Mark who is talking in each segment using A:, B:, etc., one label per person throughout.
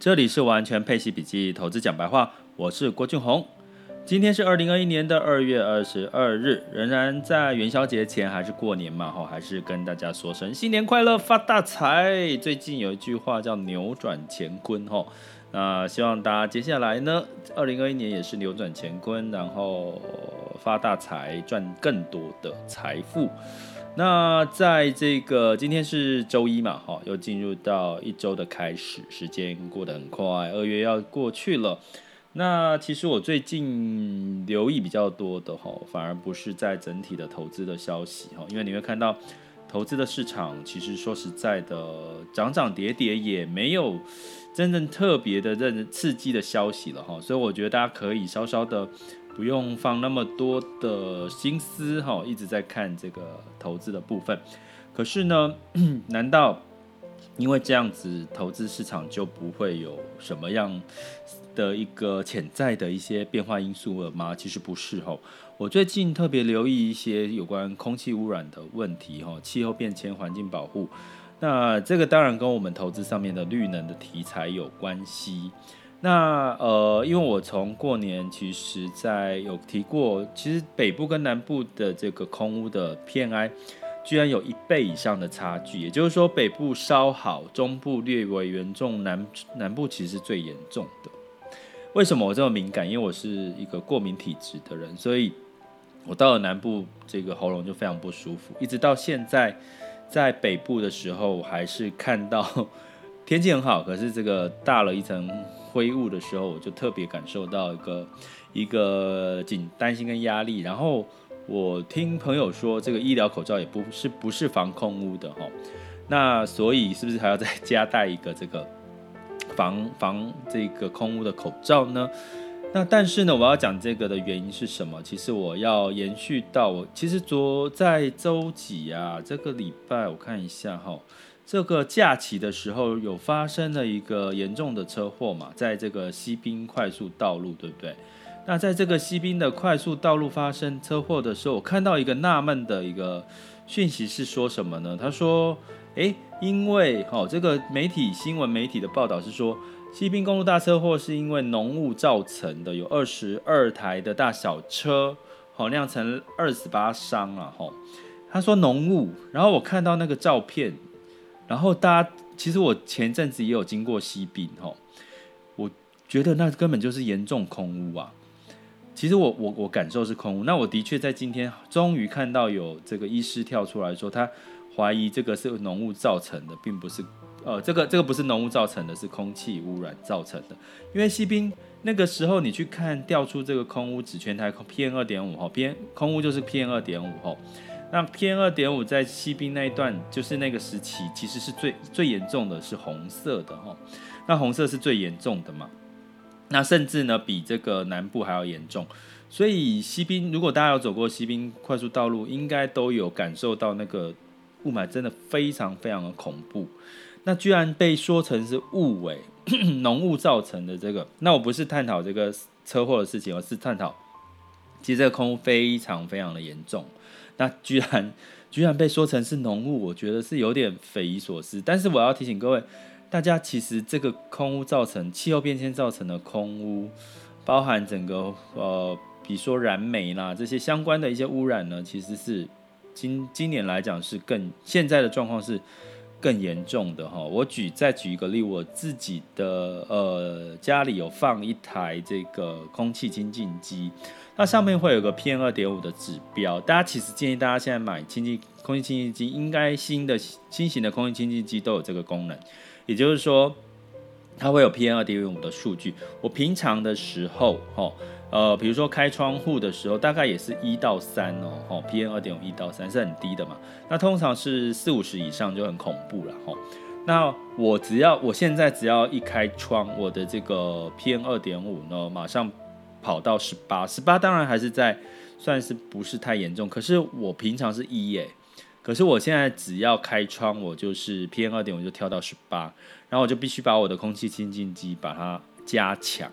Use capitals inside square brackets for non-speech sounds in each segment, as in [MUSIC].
A: 这里是完全配息笔记投资讲白话，我是郭俊宏。今天是二零二一年的二月二十二日，仍然在元宵节前，还是过年嘛？哈，还是跟大家说声新年快乐，发大财。最近有一句话叫扭转乾坤，哈，那希望大家接下来呢，二零二一年也是扭转乾坤，然后发大财，赚更多的财富。那在这个今天是周一嘛，哈，又进入到一周的开始，时间过得很快，二月要过去了。那其实我最近留意比较多的哈，反而不是在整体的投资的消息哈，因为你会看到投资的市场，其实说实在的，涨涨跌跌也没有真正特别的这刺激的消息了哈，所以我觉得大家可以稍稍的。不用放那么多的心思哈，一直在看这个投资的部分。可是呢，[CLEARS THROAT] 难道因为这样子投资市场就不会有什么样的一个潜在的一些变化因素了吗？其实不是哈。我最近特别留意一些有关空气污染的问题哈，气候变迁、环境保护。那这个当然跟我们投资上面的绿能的题材有关系。那呃，因为我从过年其实在有提过，其实北部跟南部的这个空屋的 PMI 居然有一倍以上的差距，也就是说北部稍好，中部略为严重，南南部其实是最严重的。为什么我这么敏感？因为我是一个过敏体质的人，所以我到了南部这个喉咙就非常不舒服，一直到现在在北部的时候，我还是看到 [LAUGHS] 天气很好，可是这个大了一层。灰雾的时候，我就特别感受到一个一个紧担心跟压力。然后我听朋友说，这个医疗口罩也不是不是防空污的哈。那所以是不是还要再加戴一个这个 [COUGHS] 防防这个空污的口罩呢？那但是呢，我要讲这个的原因是什么？其实我要延续到我其实昨在周几啊，这个礼拜我看一下哈。这个假期的时候有发生了一个严重的车祸嘛，在这个西滨快速道路，对不对？那在这个西滨的快速道路发生车祸的时候，我看到一个纳闷的一个讯息是说什么呢？他说，诶，因为、哦，这个媒体新闻媒体的报道是说，西滨公路大车祸是因为浓雾造成的，有二十二台的大小车，好、哦，酿成二十八伤了哈。他说浓雾，然后我看到那个照片。然后大家其实我前阵子也有经过西滨吼，我觉得那根本就是严重空污啊。其实我我我感受是空污，那我的确在今天终于看到有这个医师跳出来说，他怀疑这个是浓雾造成的，并不是呃这个这个不是浓雾造成的，是空气污染造成的。因为西滨那个时候你去看调出这个空污指全台 P N 二点五吼，PM 空污就是 P N 二点五吼。那 PM 二点五在西滨那一段，就是那个时期，其实是最最严重的，是红色的哈。那红色是最严重的嘛？那甚至呢，比这个南部还要严重。所以西滨，如果大家有走过西滨快速道路，应该都有感受到那个雾霾真的非常非常的恐怖。那居然被说成是雾尾 [COUGHS] 浓雾造成的这个，那我不是探讨这个车祸的事情，而是探讨其实这个空非常非常的严重。那居然 [LAUGHS] 居然被说成是浓雾，我觉得是有点匪夷所思。但是我要提醒各位，大家其实这个空污造成气候变迁造成的空污，包含整个呃，比如说燃煤啦这些相关的一些污染呢，其实是今今年来讲是更现在的状况是更严重的哈。我举再举一个例，我自己的呃家里有放一台这个空气清净机。那上面会有个 PM 二点五的指标，大家其实建议大家现在买清净空气清净机，应该新的新型的空气清净机都有这个功能，也就是说它会有 PM 二点五的数据。我平常的时候，哈，呃，比如说开窗户的时候，大概也是一到三哦，哦，PM 二点五一到三是很低的嘛。那通常是四五十以上就很恐怖了，哈。那我只要我现在只要一开窗，我的这个 PM 二点五呢，马上。跑到十八，十八当然还是在算是不是太严重，可是我平常是一耶，可是我现在只要开窗，我就是 PM 二点五就跳到十八，然后我就必须把我的空气清净机把它加强。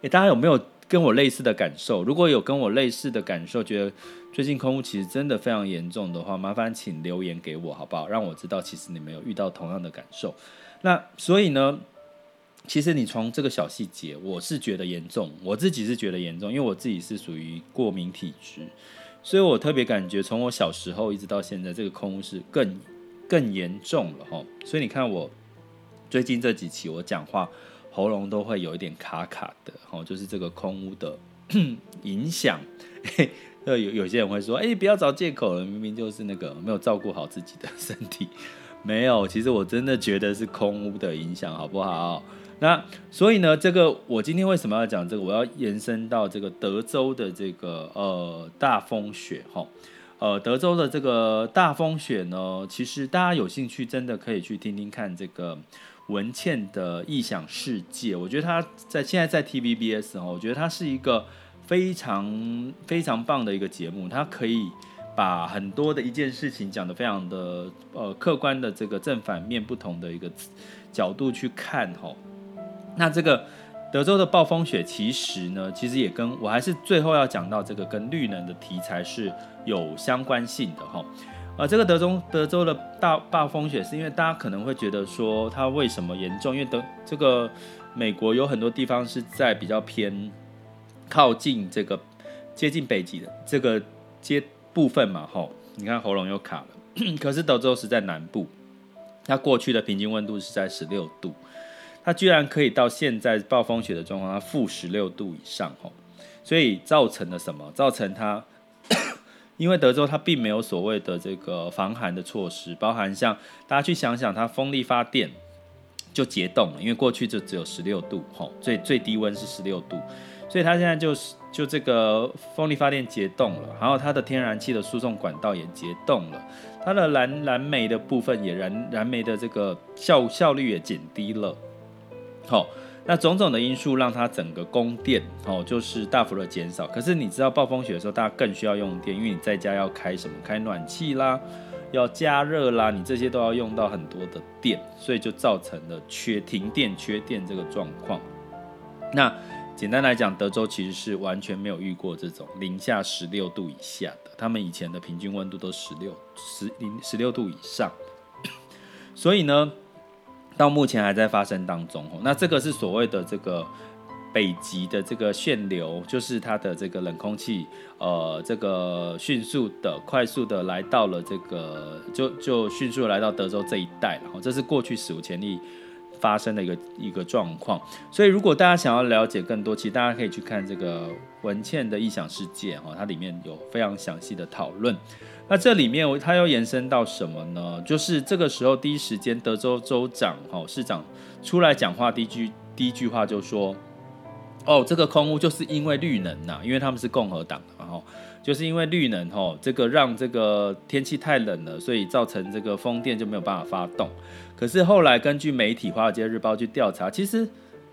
A: 诶，大家有没有跟我类似的感受？如果有跟我类似的感受，觉得最近空污其实真的非常严重的话，麻烦请留言给我好不好？让我知道其实你们有遇到同样的感受。那所以呢？其实你从这个小细节，我是觉得严重，我自己是觉得严重，因为我自己是属于过敏体质，所以我特别感觉从我小时候一直到现在，这个空污是更更严重了哈。所以你看我最近这几期我讲话喉咙都会有一点卡卡的，哦，就是这个空屋的 [CLEARS THROAT] 影响。[LAUGHS] 有有些人会说，哎，不要找借口了，明明就是那个没有照顾好自己的身体，[LAUGHS] 没有，其实我真的觉得是空屋的影响，好不好？那所以呢，这个我今天为什么要讲这个？我要延伸到这个德州的这个呃大风雪哈，呃德州的这个大风雪呢，其实大家有兴趣真的可以去听听看这个文倩的异想世界。我觉得他在现在在 TVBS 哦，我觉得他是一个非常非常棒的一个节目，他可以把很多的一件事情讲得非常的呃客观的这个正反面不同的一个角度去看哈。那这个德州的暴风雪，其实呢，其实也跟我还是最后要讲到这个跟绿能的题材是有相关性的哈。呃，这个德州德州的大暴风雪，是因为大家可能会觉得说它为什么严重？因为德这个美国有很多地方是在比较偏靠近这个接近北极的这个接部分嘛，吼。你看喉咙又卡了，[COUGHS] 可是德州是在南部，它过去的平均温度是在十六度。它居然可以到现在暴风雪的状况，它负十六度以上吼，所以造成了什么？造成它，因为德州它并没有所谓的这个防寒的措施，包含像大家去想想，它风力发电就结冻了，因为过去就只有十六度吼，最最低温是十六度，所以它现在就是就这个风力发电结冻了，然后它的天然气的输送管道也结冻了，它的燃燃煤的部分也燃燃煤的这个效效率也减低了。好、那种种的因素让它整个供电哦，就是大幅的减少。可是你知道暴风雪的时候，大家更需要用电，因为你在家要开什么？开暖气啦，要加热啦，你这些都要用到很多的电，所以就造成了缺停电、缺电这个状况。那简单来讲，德州其实是完全没有遇过这种零下十六度以下的，他们以前的平均温度都十六十零十六度以上，[COUGHS] 所以呢。到目前还在发生当中哦，那这个是所谓的这个北极的这个旋流，就是它的这个冷空气，呃，这个迅速的、快速的来到了这个，就就迅速来到德州这一带，然后这是过去史无前例发生的一个一个状况。所以如果大家想要了解更多，其实大家可以去看这个文倩的异想世界哦，它里面有非常详细的讨论。那这里面它又延伸到什么呢？就是这个时候第一时间，德州州长、哈市长出来讲话，第一句第一句话就说：“哦，这个空屋就是因为绿能呐，因为他们是共和党，然后就是因为绿能，哈，这个让这个天气太冷了，所以造成这个风电就没有办法发动。可是后来根据媒体《华尔街日报》去调查，其实。”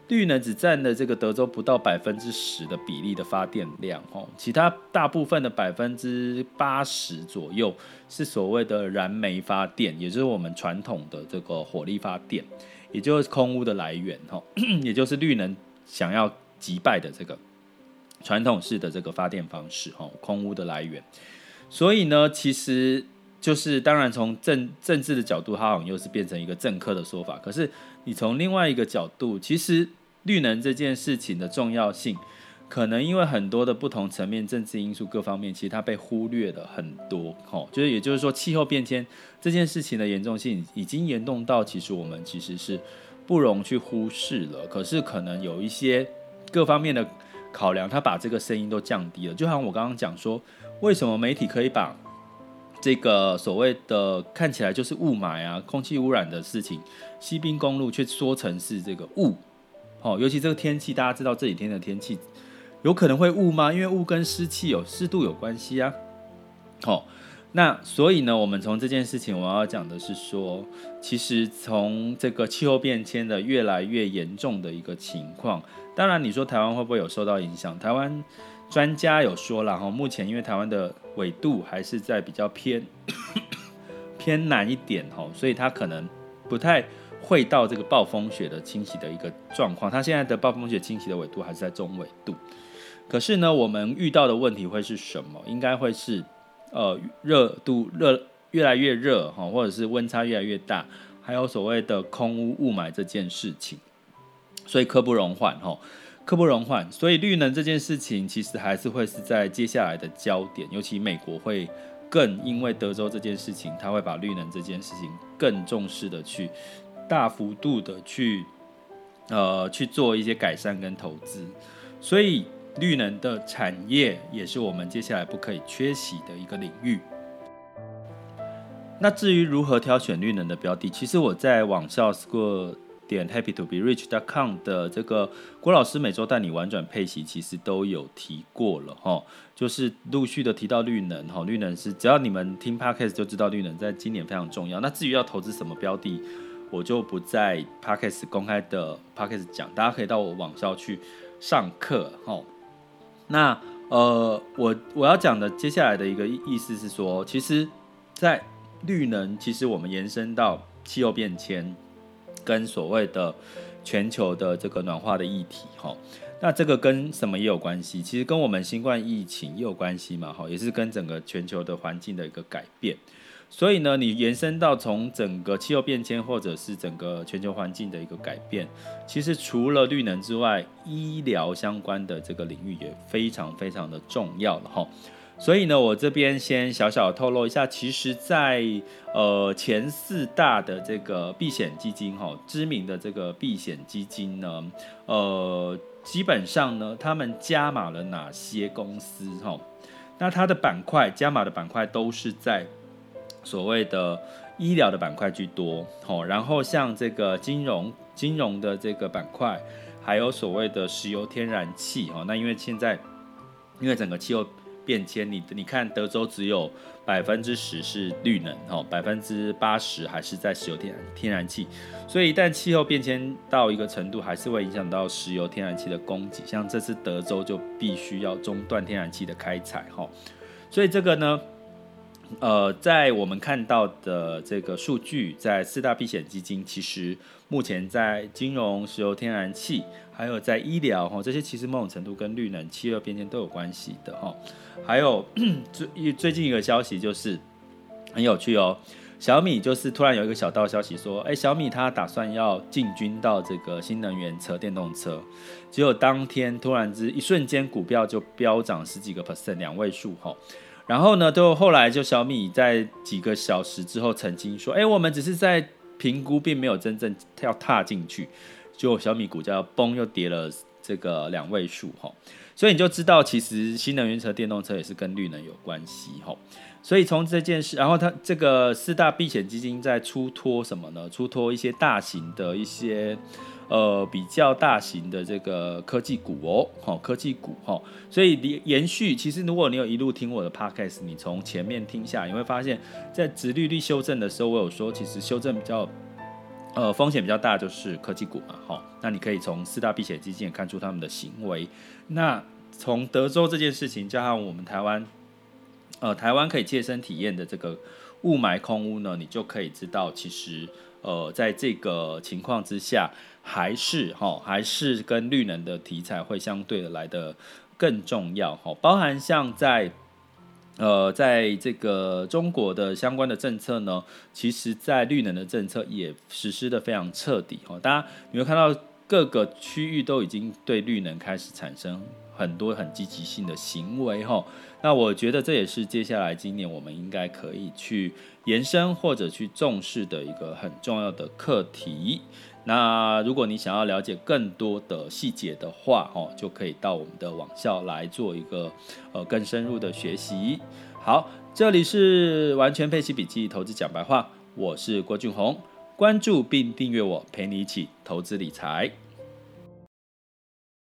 A: 绿能只占了这个德州不到百分之十的比例的发电量，哦，其他大部分的百分之八十左右是所谓的燃煤发电，也就是我们传统的这个火力发电，也就是空屋的来源，哈，[COUGHS] 也就是绿能想要击败的这个传统式的这个发电方式，哈，空污的来源。所以呢，其实就是当然从政政治的角度，它好像又是变成一个政客的说法，可是。你从另外一个角度，其实绿能这件事情的重要性，可能因为很多的不同层面、政治因素各方面，其实它被忽略了很多。吼，就是也就是说，气候变迁这件事情的严重性已经严重到，其实我们其实是不容去忽视了。可是可能有一些各方面的考量，他把这个声音都降低了。就像我刚刚讲说，为什么媒体可以把这个所谓的看起来就是雾霾啊、空气污染的事情，西滨公路却说成是这个雾，哦，尤其这个天气，大家知道这几天的天气有可能会雾吗？因为雾跟湿气有湿度有关系啊。好，那所以呢，我们从这件事情我要讲的是说，其实从这个气候变迁的越来越严重的一个情况，当然你说台湾会不会有受到影响？台湾专家有说了哈，目前因为台湾的纬度还是在比较偏偏南一点哈，所以它可能不太。会到这个暴风雪的侵袭的一个状况，它现在的暴风雪侵袭的纬度还是在中纬度。可是呢，我们遇到的问题会是什么？应该会是，呃，热度热越来越热哈，或者是温差越来越大，还有所谓的空污雾霾这件事情。所以刻不容缓哈，刻不容缓。所以绿能这件事情其实还是会是在接下来的焦点，尤其美国会更因为德州这件事情，他会把绿能这件事情更重视的去大幅度的去呃去做一些改善跟投资，所以绿能的产业也是我们接下来不可以缺席的一个领域。那至于如何挑选绿能的标的，其实我在网校 school 点 happy to be rich dot com 的这个郭老师每周带你玩转配息，其实都有提过了哈，就是陆续的提到绿能哈，绿能是只要你们听 podcast 就知道绿能在今年非常重要。那至于要投资什么标的，我就不在 podcast 公开的 podcast 讲，大家可以到我网校去上课哈。那呃，我我要讲的接下来的一个意思是说，其实，在绿能其实我们延伸到气候变迁跟所谓的全球的这个暖化的议题，哈，那这个跟什么也有关系？其实跟我们新冠疫情也有关系嘛，哈，也是跟整个全球的环境的一个改变。所以呢，你延伸到从整个气候变迁或者是整个全球环境的一个改变，其实除了绿能之外，医疗相关的这个领域也非常非常的重要了，哈。所以呢，我这边先小小透露一下，其实在，在呃前四大的这个避险基金哈，知名的这个避险基金呢，呃，基本上呢，他们加码了哪些公司哈？那它的板块加码的板块都是在所谓的医疗的板块居多，好，然后像这个金融金融的这个板块，还有所谓的石油天然气哈。那因为现在因为整个气候变迁，你你看德州只有百分之十是绿能，哈，百分之八十还是在石油天然天然气，所以一旦气候变迁到一个程度，还是会影响到石油天然气的供给，像这次德州就必须要中断天然气的开采，哈，所以这个呢，呃，在我们看到的这个数据，在四大避险基金，其实目前在金融、石油天然气，还有在医疗，哈，这些其实某种程度跟绿能、气候变迁都有关系的，哈。还有最最近一个消息就是很有趣哦，小米就是突然有一个小道消息说，哎，小米它打算要进军到这个新能源车、电动车，结果当天突然之一瞬间股票就飙涨十几个 percent，两位数哈。然后呢，就后来就小米在几个小时之后曾经说，哎，我们只是在评估，并没有真正要踏进去。就小米股价崩又跌了这个两位数哈。所以你就知道，其实新能源车、电动车也是跟绿能有关系吼。所以从这件事，然后它这个四大避险基金在出脱什么呢？出脱一些大型的一些呃比较大型的这个科技股哦，好科技股哈。所以延延续，其实如果你有一路听我的 podcast，你从前面听下，你会发现在殖利率修正的时候，我有说其实修正比较呃风险比较大，就是科技股嘛，哈。那你可以从四大避险基金也看出他们的行为。那从德州这件事情，加上我们台湾，呃，台湾可以切身体验的这个雾霾空污呢，你就可以知道，其实呃，在这个情况之下，还是哈，还是跟绿能的题材会相对的来得更重要哈。包含像在呃，在这个中国的相关的政策呢，其实在绿能的政策也实施得非常彻底哈。大家你会看到。各个区域都已经对绿能开始产生很多很积极性的行为哈，那我觉得这也是接下来今年我们应该可以去延伸或者去重视的一个很重要的课题。那如果你想要了解更多的细节的话哦，就可以到我们的网校来做一个呃更深入的学习。好，这里是完全配息笔记投资讲白话，我是郭俊宏，关注并订阅我，陪你一起投资理财。